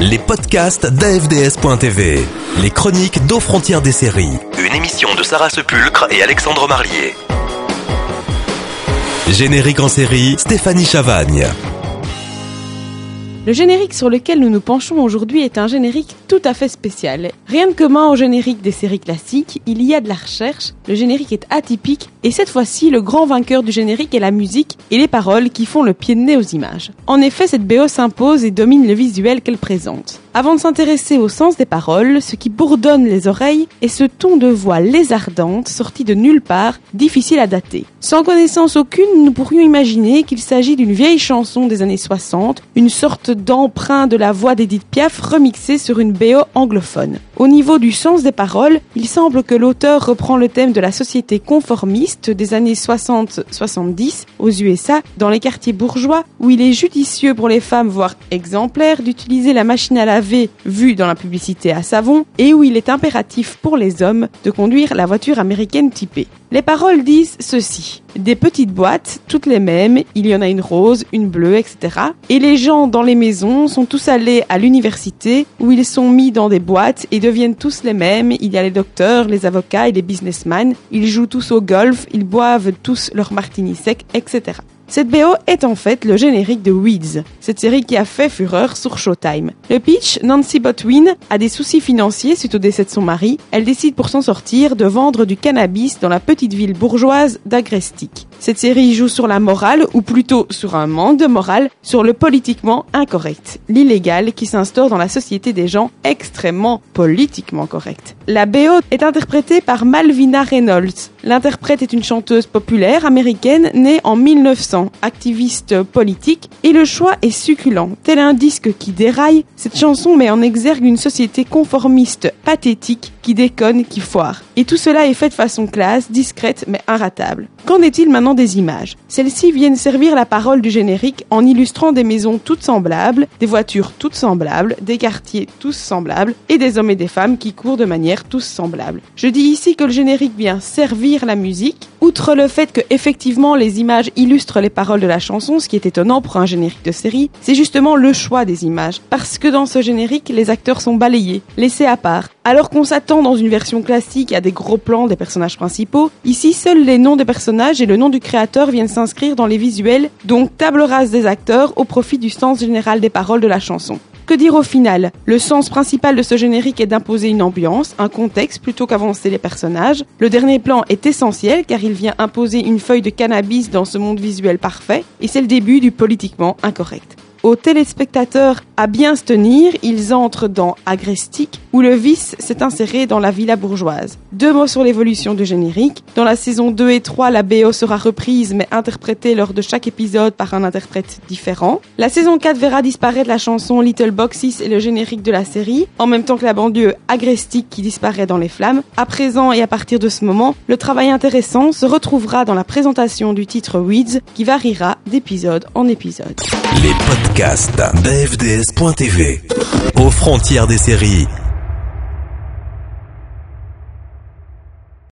les podcasts d'AFDS.tv, les chroniques d'aux frontières des séries, une émission de Sarah Sepulcre et Alexandre Marlier. Générique en série, Stéphanie Chavagne. Le générique sur lequel nous nous penchons aujourd'hui est un générique tout à fait spécial. Rien de commun au générique des séries classiques, il y a de la recherche, le générique est atypique et cette fois-ci le grand vainqueur du générique est la musique et les paroles qui font le pied de nez aux images. En effet, cette BO s'impose et domine le visuel qu'elle présente. Avant de s'intéresser au sens des paroles, ce qui bourdonne les oreilles est ce ton de voix lézardante sorti de nulle part, difficile à dater. Sans connaissance aucune, nous pourrions imaginer qu'il s'agit d'une vieille chanson des années 60, une sorte d'emprunt de la voix d'Edith Piaf remixée sur une BO anglophone. Au niveau du sens des paroles, il semble que l'auteur reprend le thème de la société conformiste des années 60-70 aux USA, dans les quartiers bourgeois, où il est judicieux pour les femmes, voire exemplaire, d'utiliser la machine à laver vue dans la publicité à savon, et où il est impératif pour les hommes de conduire la voiture américaine typée. Les paroles disent ceci. Des petites boîtes, toutes les mêmes, il y en a une rose, une bleue, etc. Et les gens dans les maisons sont tous allés à l'université où ils sont mis dans des boîtes et deviennent tous les mêmes. Il y a les docteurs, les avocats et les businessmen. Ils jouent tous au golf, ils boivent tous leur martini sec, etc. Cette BO est en fait le générique de Weeds, cette série qui a fait fureur sur Showtime. Le pitch, Nancy Botwin a des soucis financiers suite au décès de son mari. Elle décide pour s'en sortir de vendre du cannabis dans la petite ville bourgeoise d'Agrestic. Cette série joue sur la morale, ou plutôt sur un manque de morale, sur le politiquement incorrect, l'illégal qui s'instaure dans la société des gens extrêmement politiquement corrects. La BO est interprétée par Malvina Reynolds. L'interprète est une chanteuse populaire américaine née en 1900, activiste politique, et le choix est succulent. Tel un disque qui déraille, cette chanson met en exergue une société conformiste, pathétique, qui déconne, qui foire. Et tout cela est fait de façon classe, discrète, mais inratable. Qu'en est-il maintenant des images? Celles-ci viennent servir la parole du générique en illustrant des maisons toutes semblables, des voitures toutes semblables, des quartiers tous semblables, et des hommes et des femmes qui courent de manière tous semblables. Je dis ici que le générique vient servir la musique, outre le fait que effectivement les images illustrent les paroles de la chanson, ce qui est étonnant pour un générique de série, c'est justement le choix des images. Parce que dans ce générique, les acteurs sont balayés, laissés à part. Alors qu'on s'attend dans une version classique à des gros plans des personnages principaux, ici seuls les noms des personnages et le nom du créateur viennent s'inscrire dans les visuels, donc table rase des acteurs au profit du sens général des paroles de la chanson. Que dire au final? Le sens principal de ce générique est d'imposer une ambiance, un contexte plutôt qu'avancer les personnages. Le dernier plan est essentiel car il vient imposer une feuille de cannabis dans ce monde visuel parfait et c'est le début du politiquement incorrect aux téléspectateurs à bien se tenir, ils entrent dans Agrestic, où le vice s'est inséré dans la villa bourgeoise. Deux mots sur l'évolution du générique. Dans la saison 2 et 3, la BO sera reprise mais interprétée lors de chaque épisode par un interprète différent. La saison 4 verra disparaître la chanson Little Boxes et le générique de la série, en même temps que la banlieue Agrestic qui disparaît dans les flammes. À présent et à partir de ce moment, le travail intéressant se retrouvera dans la présentation du titre Weeds qui variera d'épisode en épisode. Podcasts d'AFDS.tv. Aux frontières des séries.